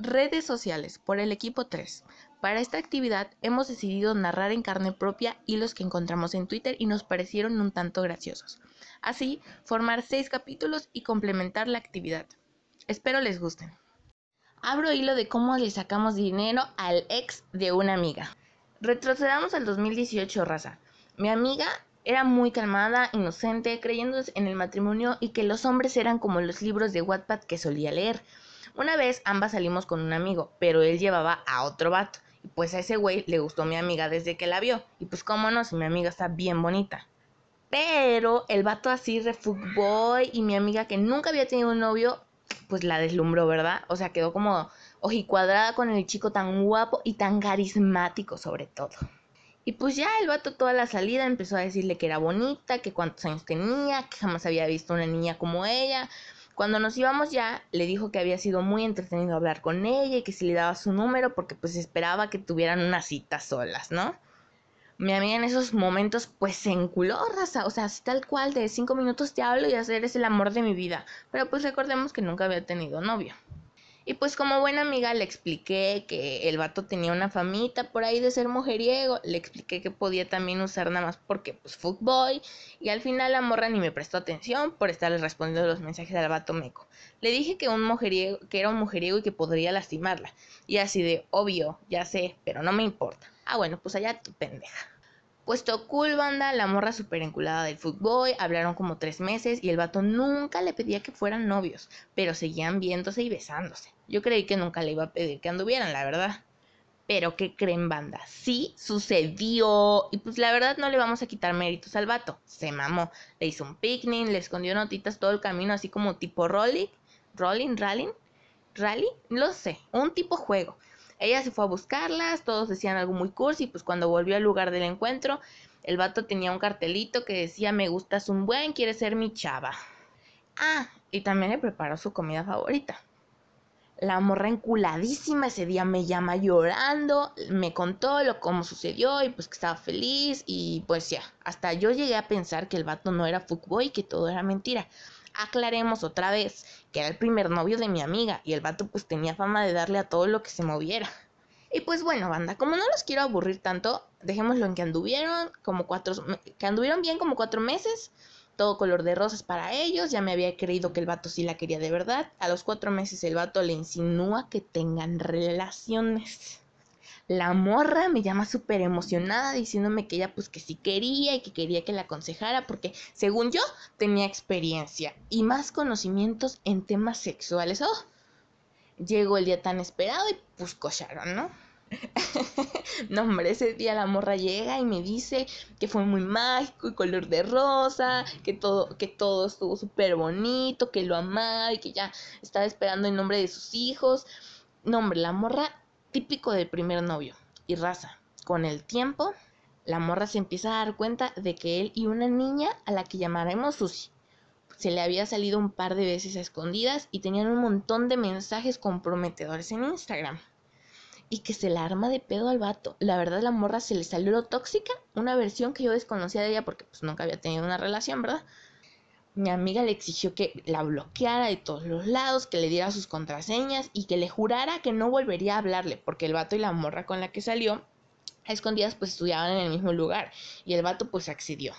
Redes sociales por el equipo 3. Para esta actividad hemos decidido narrar en carne propia hilos que encontramos en Twitter y nos parecieron un tanto graciosos. Así, formar seis capítulos y complementar la actividad. Espero les gusten. Abro hilo de cómo le sacamos dinero al ex de una amiga. Retrocedamos al 2018, raza. Mi amiga era muy calmada, inocente, creyendo en el matrimonio y que los hombres eran como los libros de Wattpad que solía leer. Una vez ambas salimos con un amigo, pero él llevaba a otro vato. Y pues a ese güey le gustó mi amiga desde que la vio. Y pues cómo no, si mi amiga está bien bonita. Pero el vato así boy y mi amiga que nunca había tenido un novio, pues la deslumbró, ¿verdad? O sea, quedó como ojicuadrada con el chico tan guapo y tan carismático sobre todo. Y pues ya el vato toda la salida empezó a decirle que era bonita, que cuántos años tenía, que jamás había visto una niña como ella. Cuando nos íbamos ya, le dijo que había sido muy entretenido hablar con ella y que se le daba su número porque pues esperaba que tuvieran una cita solas, ¿no? Mi amiga en esos momentos pues se enculó, raza, o sea, tal cual de cinco minutos te hablo y hacer es el amor de mi vida. Pero pues recordemos que nunca había tenido novio. Y pues como buena amiga le expliqué que el vato tenía una famita por ahí de ser mujeriego, le expliqué que podía también usar nada más porque pues fuckboy y al final la morra ni me prestó atención por estarle respondiendo los mensajes al vato meco. Le dije que un mujeriego, que era un mujeriego y que podría lastimarla. Y así de obvio, ya sé, pero no me importa. Ah, bueno, pues allá tu pendeja. Puesto cool banda, la morra super enculada del fútbol, hablaron como tres meses y el vato nunca le pedía que fueran novios, pero seguían viéndose y besándose. Yo creí que nunca le iba a pedir que anduvieran, la verdad. Pero ¿qué creen banda? Sí sucedió. Y pues la verdad no le vamos a quitar méritos al vato. Se mamó. Le hizo un picnic, le escondió notitas todo el camino, así como tipo rolling, rolling, rallying, rally, no sé, un tipo juego. Ella se fue a buscarlas, todos decían algo muy cursi, pues cuando volvió al lugar del encuentro, el vato tenía un cartelito que decía me gustas un buen, quieres ser mi chava. Ah, y también le preparó su comida favorita. La morra enculadísima ese día me llama llorando, me contó lo cómo sucedió y pues que estaba feliz y pues ya, hasta yo llegué a pensar que el vato no era fuckboy y que todo era mentira aclaremos otra vez que era el primer novio de mi amiga y el vato pues tenía fama de darle a todo lo que se moviera. Y pues bueno, banda, como no los quiero aburrir tanto, dejémoslo en que anduvieron como cuatro, que anduvieron bien como cuatro meses, todo color de rosas para ellos, ya me había creído que el vato sí la quería de verdad, a los cuatro meses el vato le insinúa que tengan relaciones. La morra me llama súper emocionada diciéndome que ella pues que sí quería y que quería que la aconsejara porque según yo tenía experiencia y más conocimientos en temas sexuales. Oh, llegó el día tan esperado y pues cocharon, ¿no? no, hombre, ese día la morra llega y me dice que fue muy mágico y color de rosa, que todo, que todo estuvo súper bonito, que lo amaba y que ya estaba esperando el nombre de sus hijos. No, hombre, la morra típico del primer novio y raza. Con el tiempo, la morra se empieza a dar cuenta de que él y una niña a la que llamaremos Susi se le había salido un par de veces a escondidas y tenían un montón de mensajes comprometedores en Instagram. Y que se la arma de pedo al vato. La verdad la morra se le salió lo tóxica, una versión que yo desconocía de ella porque pues nunca había tenido una relación, ¿verdad? Mi amiga le exigió que la bloqueara de todos los lados, que le diera sus contraseñas y que le jurara que no volvería a hablarle, porque el vato y la morra con la que salió a escondidas pues estudiaban en el mismo lugar y el vato pues accedió.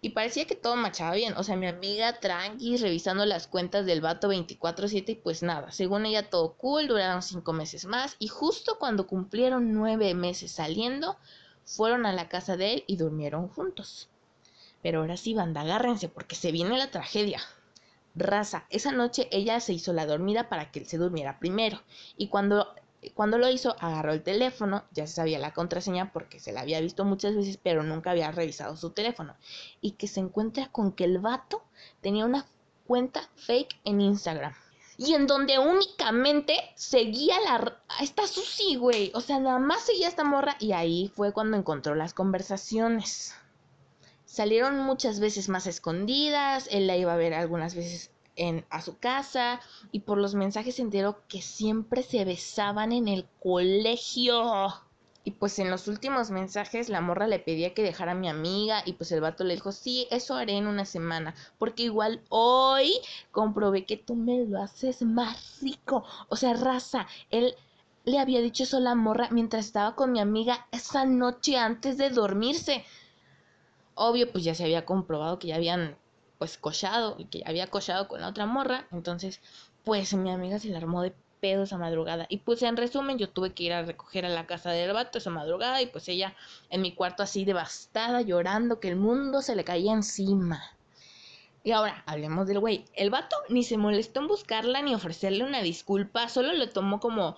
Y parecía que todo machaba bien, o sea, mi amiga tranqui revisando las cuentas del vato 24/7 y pues nada, según ella todo cool, duraron cinco meses más y justo cuando cumplieron nueve meses saliendo, fueron a la casa de él y durmieron juntos. Pero ahora sí, banda, agárrense porque se viene la tragedia. Raza, esa noche ella se hizo la dormida para que él se durmiera primero. Y cuando, cuando lo hizo, agarró el teléfono, ya se sabía la contraseña porque se la había visto muchas veces, pero nunca había revisado su teléfono. Y que se encuentra con que el vato tenía una cuenta fake en Instagram. Y en donde únicamente seguía la... Esta Susi, güey. O sea, nada más seguía esta morra y ahí fue cuando encontró las conversaciones. Salieron muchas veces más escondidas, él la iba a ver algunas veces en, a su casa y por los mensajes se enteró que siempre se besaban en el colegio. Y pues en los últimos mensajes la morra le pedía que dejara a mi amiga y pues el vato le dijo, sí, eso haré en una semana, porque igual hoy comprobé que tú me lo haces más rico. O sea, raza, él le había dicho eso a la morra mientras estaba con mi amiga esa noche antes de dormirse. Obvio, pues ya se había comprobado que ya habían pues cochado y que ya había cochado con la otra morra. Entonces, pues mi amiga se la armó de pedo esa madrugada. Y pues en resumen, yo tuve que ir a recoger a la casa del vato esa madrugada y pues ella en mi cuarto así devastada, llorando, que el mundo se le caía encima. Y ahora, hablemos del güey. El vato ni se molestó en buscarla ni ofrecerle una disculpa, solo lo tomó como,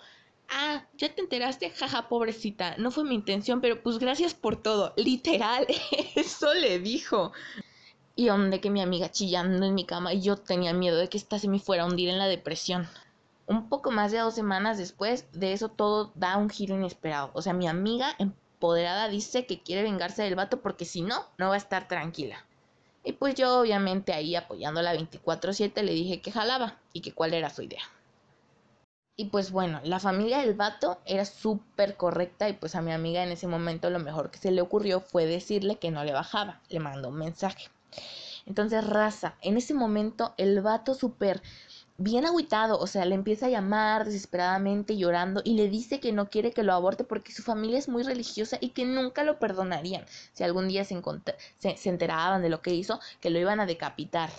ah, ya te enteraste, jaja, pobrecita, no fue mi intención, pero pues gracias por todo. Literal, eso le dijo. Y donde que mi amiga chillando en mi cama y yo tenía miedo de que esta se me fuera a hundir en la depresión un poco más de dos semanas después de eso todo da un giro inesperado. O sea, mi amiga empoderada dice que quiere vengarse del vato porque si no, no va a estar tranquila. Y pues yo obviamente ahí apoyándola 24/7 le dije que jalaba y que cuál era su idea. Y pues bueno, la familia del vato era súper correcta y pues a mi amiga en ese momento lo mejor que se le ocurrió fue decirle que no le bajaba. Le mandó un mensaje. Entonces, raza, en ese momento el vato súper bien agüitado, o sea, le empieza a llamar desesperadamente llorando y le dice que no quiere que lo aborte porque su familia es muy religiosa y que nunca lo perdonarían si algún día se, se, enteraban de lo que hizo, que lo iban a decapitar.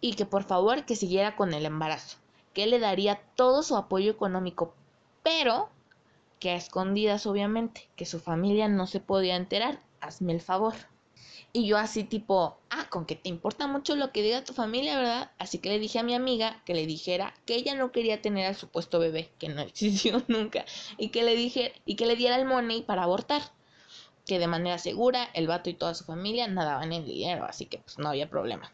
Y que por favor que siguiera con el embarazo, que le daría todo su apoyo económico, pero que a escondidas obviamente, que su familia no se podía enterar, hazme el favor. Y yo así tipo, ah, con que te importa mucho lo que diga tu familia, ¿verdad? Así que le dije a mi amiga que le dijera que ella no quería tener al supuesto bebé, que no existió nunca, y que le dije, y que le diera el money para abortar. Que de manera segura el vato y toda su familia nadaban en dinero, así que pues no había problema.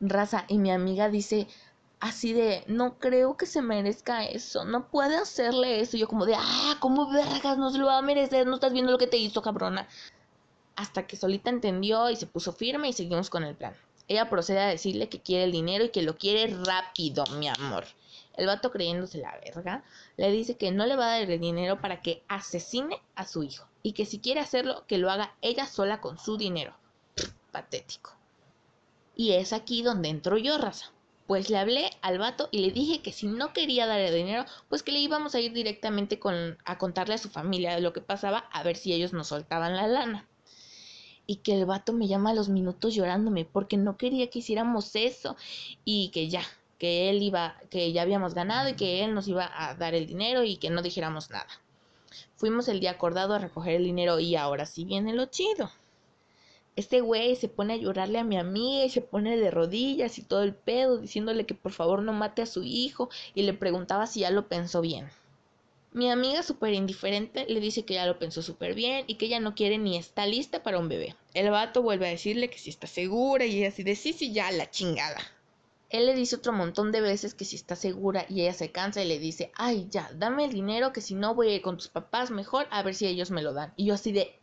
Raza, y mi amiga dice, así de, no creo que se merezca eso, no puede hacerle eso. Y yo como de, ah, ¿cómo vergas? No se lo va a merecer, no estás viendo lo que te hizo, cabrona hasta que Solita entendió y se puso firme y seguimos con el plan. Ella procede a decirle que quiere el dinero y que lo quiere rápido, mi amor. El vato creyéndose la verga, le dice que no le va a dar el dinero para que asesine a su hijo y que si quiere hacerlo, que lo haga ella sola con su dinero. patético. Y es aquí donde entro yo, raza. Pues le hablé al vato y le dije que si no quería dar el dinero, pues que le íbamos a ir directamente con, a contarle a su familia de lo que pasaba, a ver si ellos nos soltaban la lana y que el vato me llama a los minutos llorándome porque no quería que hiciéramos eso y que ya, que él iba, que ya habíamos ganado y que él nos iba a dar el dinero y que no dijéramos nada. Fuimos el día acordado a recoger el dinero y ahora sí viene lo chido. Este güey se pone a llorarle a mi amiga y se pone de rodillas y todo el pedo diciéndole que por favor no mate a su hijo y le preguntaba si ya lo pensó bien. Mi amiga súper indiferente le dice que ya lo pensó súper bien y que ella no quiere ni está lista para un bebé. El vato vuelve a decirle que si está segura y ella así de sí, sí, ya, la chingada. Él le dice otro montón de veces que si está segura y ella se cansa y le dice, ay, ya, dame el dinero que si no voy a ir con tus papás mejor a ver si ellos me lo dan. Y yo así de,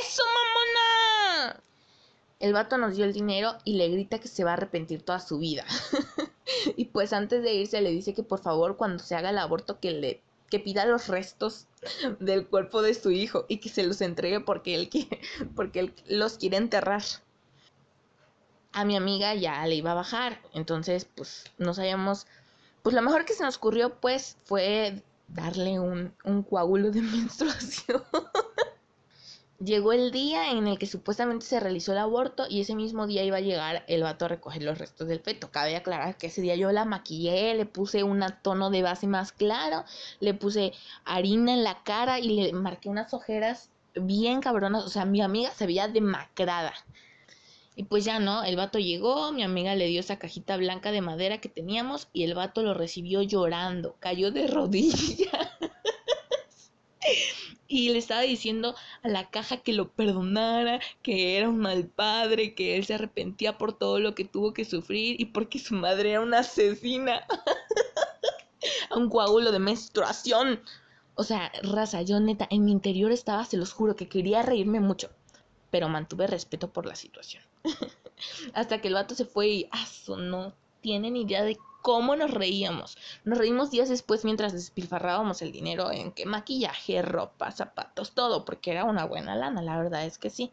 ¡eso, mamona! El vato nos dio el dinero y le grita que se va a arrepentir toda su vida. y pues antes de irse le dice que por favor cuando se haga el aborto que le que pida los restos del cuerpo de su hijo y que se los entregue porque él, quiere, porque él los quiere enterrar. A mi amiga ya le iba a bajar, entonces pues no sabíamos, pues lo mejor que se nos ocurrió pues fue darle un, un coágulo de menstruación. Llegó el día en el que supuestamente se realizó el aborto y ese mismo día iba a llegar el vato a recoger los restos del feto. Cabe aclarar que ese día yo la maquillé, le puse un tono de base más claro, le puse harina en la cara y le marqué unas ojeras bien cabronas. O sea, mi amiga se veía demacrada. Y pues ya no, el vato llegó, mi amiga le dio esa cajita blanca de madera que teníamos y el vato lo recibió llorando, cayó de rodillas y le estaba diciendo a la caja que lo perdonara, que era un mal padre, que él se arrepentía por todo lo que tuvo que sufrir y porque su madre era una asesina. a un coágulo de menstruación. O sea, raza, yo neta, en mi interior estaba, se los juro, que quería reírme mucho, pero mantuve respeto por la situación. Hasta que el vato se fue y, ah, no tienen idea de cómo nos reíamos. Nos reímos días después mientras despilfarrábamos el dinero en qué maquillaje, ropa, zapatos, todo, porque era una buena lana, la verdad es que sí.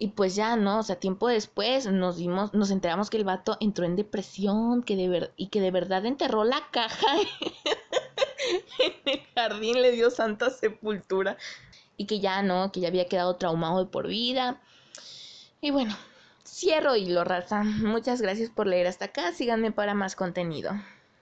Y pues ya, ¿no? O sea, tiempo después nos dimos, nos enteramos que el vato entró en depresión, que de ver y que de verdad enterró la caja en el jardín, le dio santa sepultura. Y que ya no, que ya había quedado traumado de por vida. Y bueno, cierro hilo, raza. Muchas gracias por leer hasta acá. Síganme para más contenido.